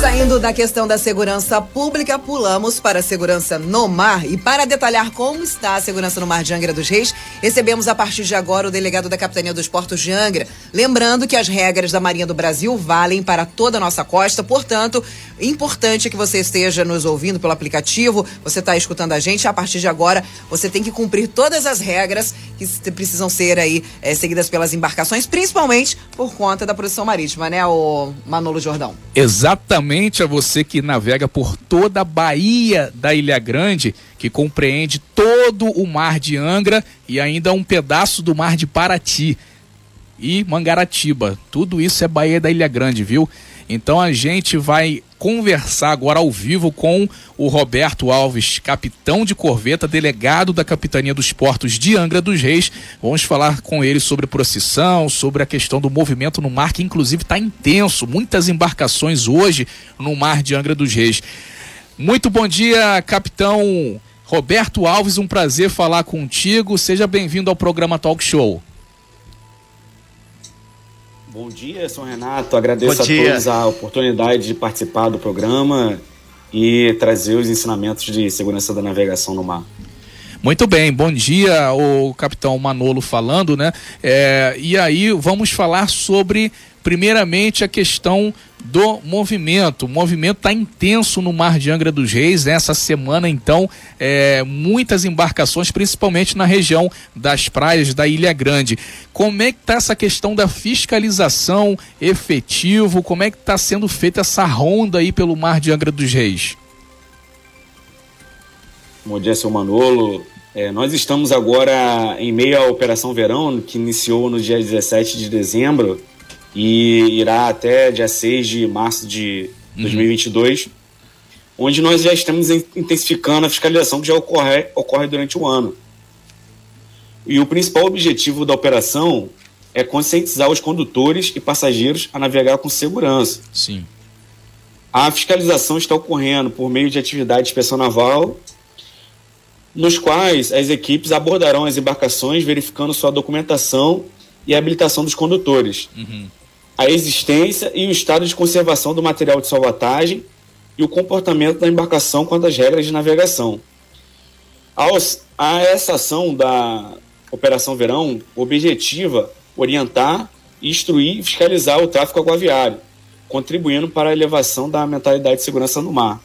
Saindo da questão da segurança pública, pulamos para a segurança no mar. E para detalhar como está a segurança no mar de Angra dos Reis, recebemos a partir de agora o delegado da Capitania dos Portos de Angra. Lembrando que as regras da Marinha do Brasil valem para toda a nossa costa, portanto, importante que você esteja nos ouvindo pelo aplicativo, você está escutando a gente. A partir de agora, você tem que cumprir todas as regras que precisam ser aí é, seguidas pelas embarcações, principalmente por conta da produção marítima, né, o Manolo Jordão? Exatamente a você que navega por toda a Baía da Ilha Grande, que compreende todo o mar de Angra e ainda um pedaço do mar de Paraty e Mangaratiba. Tudo isso é Baía da Ilha Grande, viu? Então a gente vai conversar agora ao vivo com o Roberto Alves, capitão de corveta, delegado da Capitania dos Portos de Angra dos Reis. Vamos falar com ele sobre procissão, sobre a questão do movimento no mar, que inclusive está intenso. Muitas embarcações hoje no mar de Angra dos Reis. Muito bom dia, capitão Roberto Alves. Um prazer falar contigo. Seja bem-vindo ao programa Talk Show. Bom dia, São Renato. Agradeço a todos a oportunidade de participar do programa e trazer os ensinamentos de segurança da navegação no mar. Muito bem, bom dia, o capitão Manolo falando, né? É, e aí vamos falar sobre, primeiramente, a questão do movimento. O movimento está intenso no Mar de Angra dos Reis. Essa semana, então, é, muitas embarcações, principalmente na região das praias da Ilha Grande. Como é que está essa questão da fiscalização efetivo? Como é que está sendo feita essa ronda aí pelo Mar de Angra dos Reis? Bom dia, seu Manolo. É, nós estamos agora em meio à Operação Verão, que iniciou no dia 17 de dezembro e irá até dia 6 de março de 2022, uhum. onde nós já estamos intensificando a fiscalização que já ocorre, ocorre durante o ano. E o principal objetivo da operação é conscientizar os condutores e passageiros a navegar com segurança. Sim. A fiscalização está ocorrendo por meio de atividade de inspeção naval, nos quais as equipes abordarão as embarcações verificando sua documentação e habilitação dos condutores. Uhum a existência e o estado de conservação do material de salvatagem e o comportamento da embarcação quanto às regras de navegação. A essa ação da Operação Verão objetiva orientar, instruir e fiscalizar o tráfego aguaviário, contribuindo para a elevação da mentalidade de segurança no mar.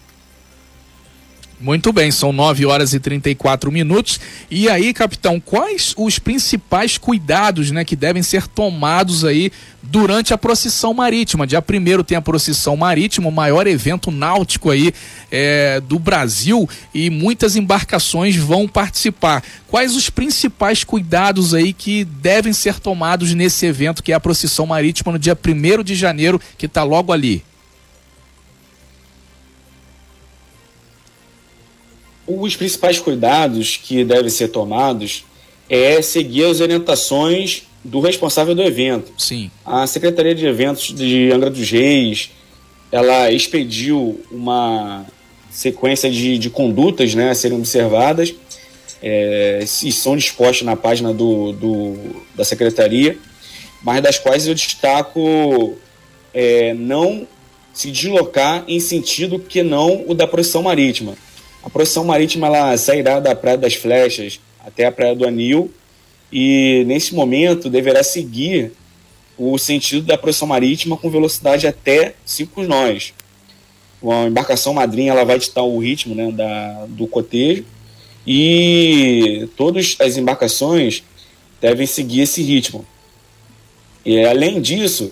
Muito bem, são 9 horas e 34 minutos. E aí, capitão, quais os principais cuidados né, que devem ser tomados aí durante a procissão marítima? Dia primeiro tem a procissão marítima, o maior evento náutico aí é, do Brasil, e muitas embarcações vão participar. Quais os principais cuidados aí que devem ser tomados nesse evento, que é a procissão marítima no dia primeiro de janeiro, que está logo ali? Os principais cuidados que devem ser tomados é seguir as orientações do responsável do evento. Sim. A Secretaria de Eventos de Angra dos Reis, ela expediu uma sequência de, de condutas né, a serem observadas é, e são dispostas na página do, do, da Secretaria, mas das quais eu destaco é, não se deslocar em sentido que não o da procissão marítima. A procissão marítima ela sairá da Praia das Flechas até a Praia do Anil e nesse momento deverá seguir o sentido da procissão marítima com velocidade até 5 nós. A embarcação madrinha ela vai ditar o ritmo né, da, do cotejo e todas as embarcações devem seguir esse ritmo. E além disso,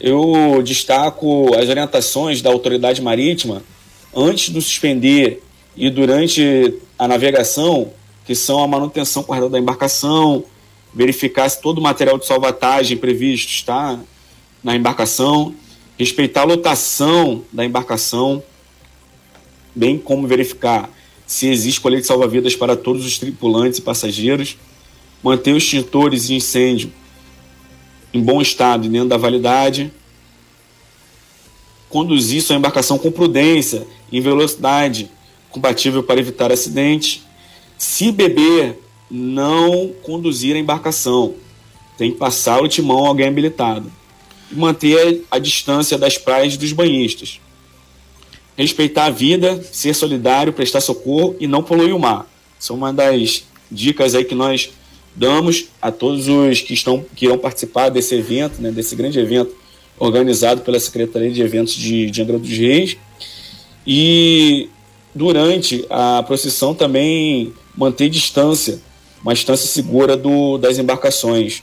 eu destaco as orientações da autoridade marítima antes de suspender e durante a navegação, que são a manutenção correta da embarcação, verificar se todo o material de salvatagem previsto está na embarcação, respeitar a lotação da embarcação, bem como verificar se existe colete salva-vidas para todos os tripulantes e passageiros, manter os extintores de incêndio em bom estado e dentro da validade, conduzir sua embarcação com prudência, em velocidade compatível para evitar acidente. Se beber, não conduzir a embarcação. tem que passar o timão a alguém habilitado. E manter a distância das praias dos banhistas. Respeitar a vida, ser solidário, prestar socorro e não poluir o mar. São uma das dicas aí que nós damos a todos os que estão que irão participar desse evento, né, desse grande evento organizado pela Secretaria de Eventos de, de Angra dos Reis. E durante a procissão também manter distância, uma distância segura do, das embarcações.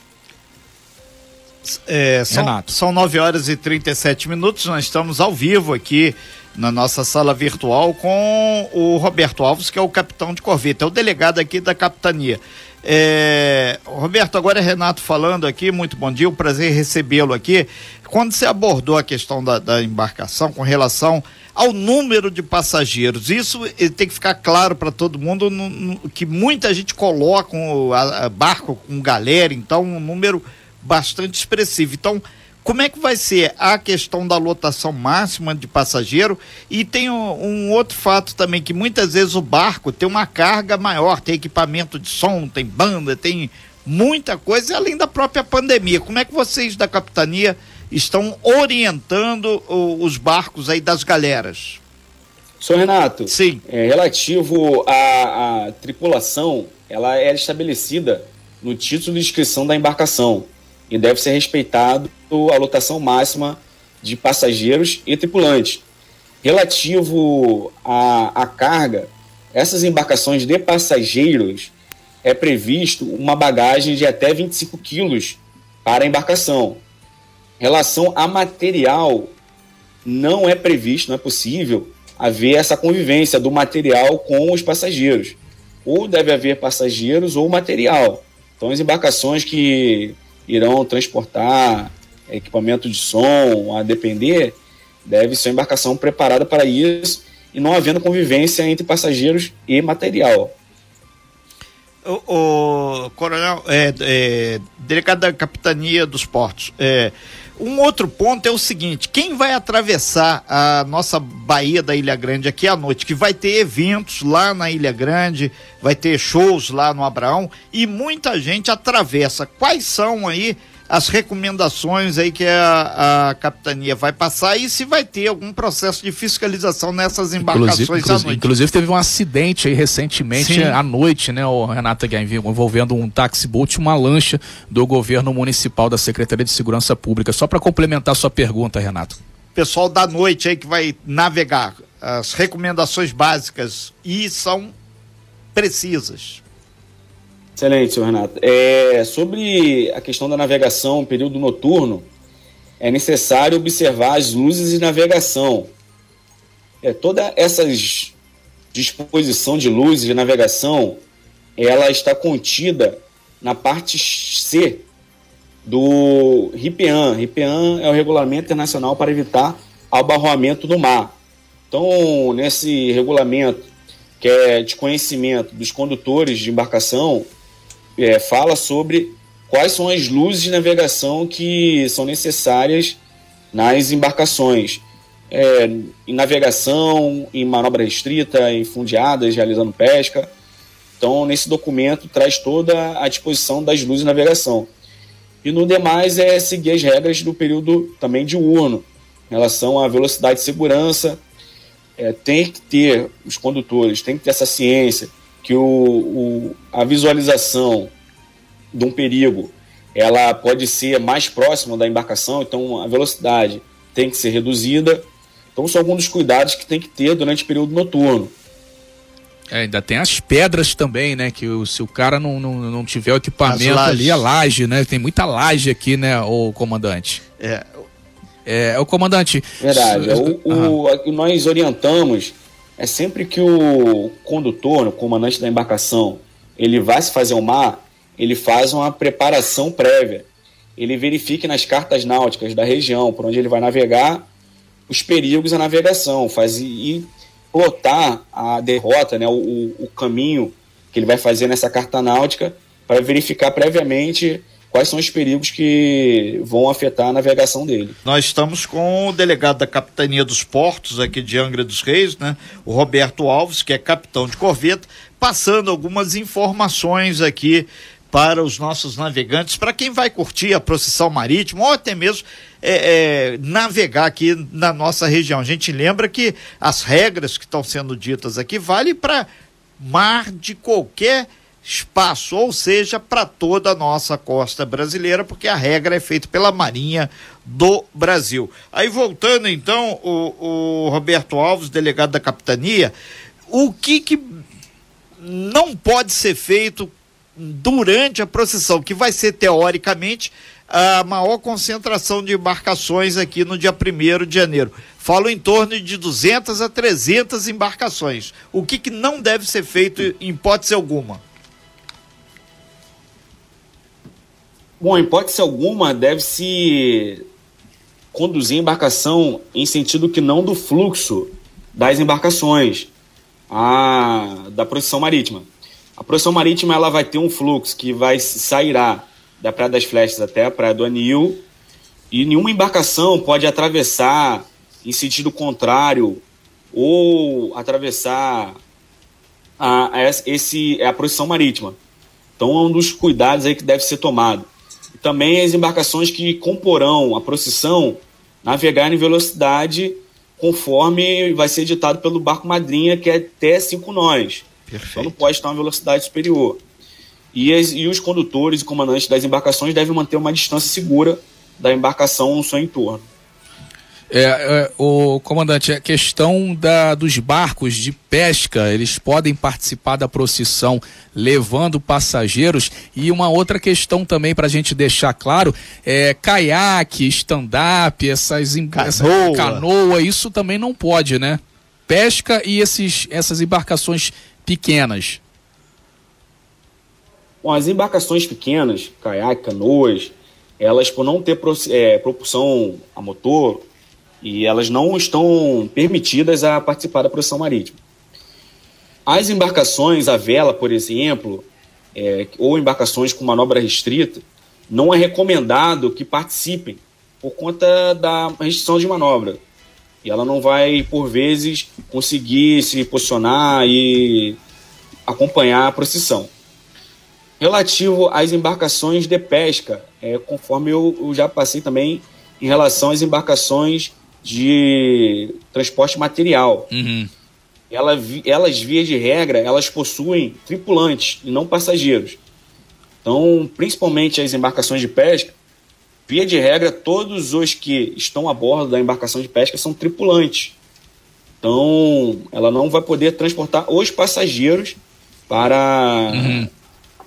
É, são, Renato. são 9 horas e 37 minutos, nós estamos ao vivo aqui na nossa sala virtual com o Roberto Alves, que é o capitão de corveta, é o delegado aqui da capitania. É, Roberto, agora é Renato falando aqui, muito bom dia, um prazer recebê-lo aqui. Quando você abordou a questão da, da embarcação com relação ao número de passageiros, isso tem que ficar claro para todo mundo no, no, que muita gente coloca um a, a barco com galera, então um número bastante expressivo. Então, como é que vai ser a questão da lotação máxima de passageiro? E tem um, um, outro fato também, que muitas vezes o barco tem uma carga maior, tem equipamento de som, tem banda, tem muita coisa, além da própria pandemia. Como é que vocês da capitania estão orientando o, os barcos aí das galeras? Senhor Renato, Sim. É, relativo à, à tripulação, ela é estabelecida no título de inscrição da embarcação e deve ser respeitado a lotação máxima de passageiros e tripulantes. Relativo à, à carga, essas embarcações de passageiros é previsto uma bagagem de até 25 quilos para a embarcação. Relação a material, não é previsto, não é possível haver essa convivência do material com os passageiros. Ou deve haver passageiros ou material. Então, as embarcações que irão transportar equipamento de som, a depender, deve ser uma embarcação preparada para isso e não havendo convivência entre passageiros e material. O, o coronel, é, é, delegado da capitania dos portos, é, um outro ponto é o seguinte: quem vai atravessar a nossa Baía da Ilha Grande aqui à noite, que vai ter eventos lá na Ilha Grande, vai ter shows lá no Abraão e muita gente atravessa. Quais são aí as recomendações aí que a, a capitania vai passar e se vai ter algum processo de fiscalização nessas embarcações inclusive, inclusive, à noite. Inclusive teve um acidente aí recentemente Sim. à noite, né, o Renata envolvendo um taxi-boat e uma lancha do governo municipal da Secretaria de Segurança Pública. Só para complementar sua pergunta, Renato. Pessoal da noite aí que vai navegar, as recomendações básicas e são precisas. Excelente, senhor Renato. É, sobre a questão da navegação, período noturno, é necessário observar as luzes de navegação. É, toda essa disposição de luzes de navegação, ela está contida na parte C do RIPEAN. RIPEAN é o Regulamento Internacional para Evitar Abarroamento no Mar. Então, nesse regulamento, que é de conhecimento dos condutores de embarcação, é, fala sobre quais são as luzes de navegação que são necessárias nas embarcações. É, em navegação, em manobra restrita, em fundeadas, realizando pesca. Então, nesse documento traz toda a disposição das luzes de navegação. E no demais é seguir as regras do período também diurno, em relação à velocidade de segurança. É, tem que ter, os condutores, tem que ter essa ciência que o, o, a visualização de um perigo ela pode ser mais próxima da embarcação, então a velocidade tem que ser reduzida. Então são alguns dos cuidados que tem que ter durante o período noturno. É, ainda tem as pedras também, né? Que o, se o cara não, não, não tiver o equipamento ali, a laje, né? Tem muita laje aqui, né, o comandante? É. É, o comandante. Verdade. O, o, o, nós orientamos é sempre que o condutor, o comandante da embarcação, ele vai se fazer o mar, ele faz uma preparação prévia. Ele verifique nas cartas náuticas da região por onde ele vai navegar os perigos à navegação, faz e plotar a derrota, né, o, o caminho que ele vai fazer nessa carta náutica para verificar previamente quais são os perigos que vão afetar a navegação dele. Nós estamos com o delegado da Capitania dos Portos aqui de Angra dos Reis, né? O Roberto Alves, que é capitão de corveta, passando algumas informações aqui para os nossos navegantes, para quem vai curtir a procissão marítima ou até mesmo é, é, navegar aqui na nossa região. A gente lembra que as regras que estão sendo ditas aqui valem para mar de qualquer espaço, ou seja, para toda a nossa costa brasileira, porque a regra é feita pela Marinha do Brasil. Aí voltando então, o, o Roberto Alves, delegado da capitania, o que, que não pode ser feito durante a procissão, que vai ser teoricamente a maior concentração de embarcações aqui no dia 1 de janeiro. Falo em torno de 200 a 300 embarcações. O que, que não deve ser feito em hipótese alguma? Bom, em hipótese alguma, deve-se conduzir a embarcação em sentido que não do fluxo das embarcações a, da procissão marítima. A procissão marítima ela vai ter um fluxo que vai sairá da Praia das Flechas até a Praia do Anil e nenhuma embarcação pode atravessar em sentido contrário ou atravessar a, a, esse, a procissão marítima. Então é um dos cuidados aí que deve ser tomado também as embarcações que comporão a procissão navegar em velocidade conforme vai ser ditado pelo barco madrinha, que é até 5 nós. Perfeito. Então não pode estar uma velocidade superior. E, as, e os condutores e comandantes das embarcações devem manter uma distância segura da embarcação no seu entorno. É, é, o comandante, a questão da, dos barcos de pesca, eles podem participar da procissão levando passageiros e uma outra questão também para a gente deixar claro é caiaque, stand-up, essas canoa. Essa canoa, isso também não pode, né? Pesca e esses, essas embarcações pequenas. Bom, as embarcações pequenas, caiaque, canoas, elas por não ter é, propulsão a motor e elas não estão permitidas a participar da procissão marítima. As embarcações à vela, por exemplo, é, ou embarcações com manobra restrita, não é recomendado que participem por conta da restrição de manobra. E ela não vai, por vezes, conseguir se posicionar e acompanhar a procissão. Relativo às embarcações de pesca, é, conforme eu, eu já passei também em relação às embarcações de transporte material. Uhum. Ela, elas, via de regra, elas possuem tripulantes e não passageiros. Então, principalmente as embarcações de pesca, via de regra, todos os que estão a bordo da embarcação de pesca são tripulantes. Então, ela não vai poder transportar os passageiros para uhum.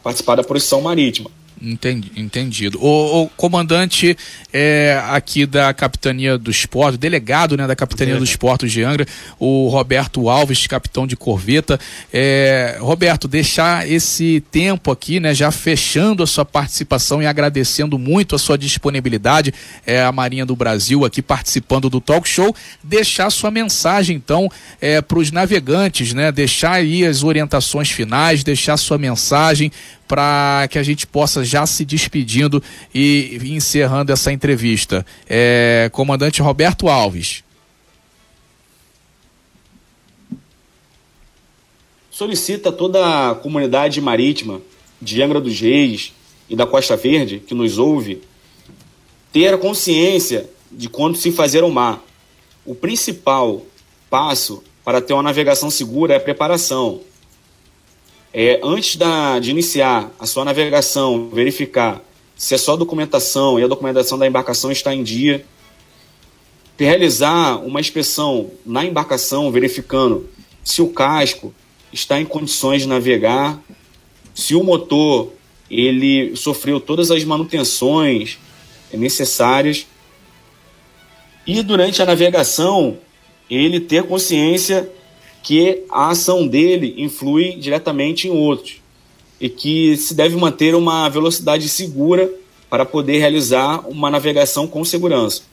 participar da procissão marítima. Entendi, entendido. O, o comandante é, aqui da Capitania dos Portos, delegado né, da Capitania dos Portos de Angra, o Roberto Alves, capitão de corveta. É, Roberto, deixar esse tempo aqui, né, já fechando a sua participação e agradecendo muito a sua disponibilidade, é, a Marinha do Brasil aqui participando do talk show, deixar sua mensagem então é, para os navegantes, né, deixar aí as orientações finais, deixar sua mensagem para que a gente possa já se despedindo e encerrando essa entrevista. É, comandante Roberto Alves. Solicita toda a comunidade marítima de Angra dos Reis e da Costa Verde que nos ouve ter consciência de quando se fazer o mar. O principal passo para ter uma navegação segura é a preparação é, antes da, de iniciar a sua navegação, verificar se é só documentação e a documentação da embarcação está em dia, realizar uma inspeção na embarcação, verificando se o casco está em condições de navegar, se o motor ele sofreu todas as manutenções necessárias e durante a navegação ele ter consciência que a ação dele influi diretamente em outros e que se deve manter uma velocidade segura para poder realizar uma navegação com segurança.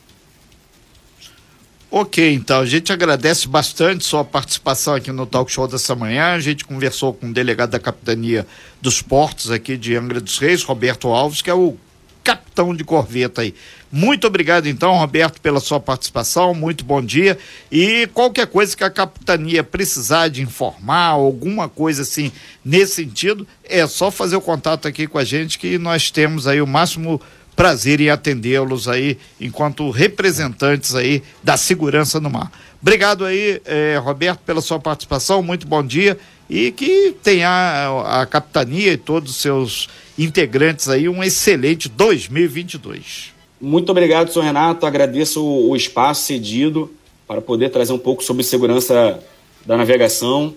Ok, então a gente agradece bastante sua participação aqui no talk show dessa manhã. A gente conversou com o delegado da capitania dos portos aqui de Angra dos Reis, Roberto Alves, que é o capitão de corveta aí. Muito obrigado então, Roberto, pela sua participação. Muito bom dia. E qualquer coisa que a capitania precisar de informar, alguma coisa assim nesse sentido, é só fazer o contato aqui com a gente que nós temos aí o máximo prazer em atendê-los aí enquanto representantes aí da segurança no mar. Obrigado aí, eh, Roberto, pela sua participação. Muito bom dia e que tenha a, a capitania e todos os seus integrantes aí um excelente 2022. Muito obrigado, senhor Renato. Agradeço o, o espaço cedido para poder trazer um pouco sobre segurança da navegação.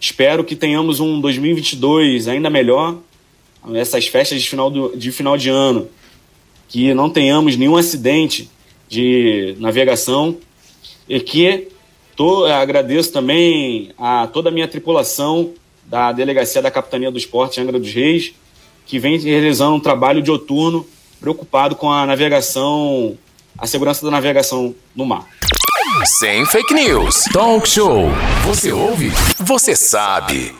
Espero que tenhamos um 2022 ainda melhor, essas festas de final, do, de final de ano, que não tenhamos nenhum acidente de navegação e que tô, agradeço também a toda a minha tripulação da Delegacia da Capitania do Esporte Angra dos Reis, que vem realizando um trabalho de outurno preocupado com a navegação, a segurança da navegação no mar. Sem fake news. Talk show. Você ouve? Você sabe.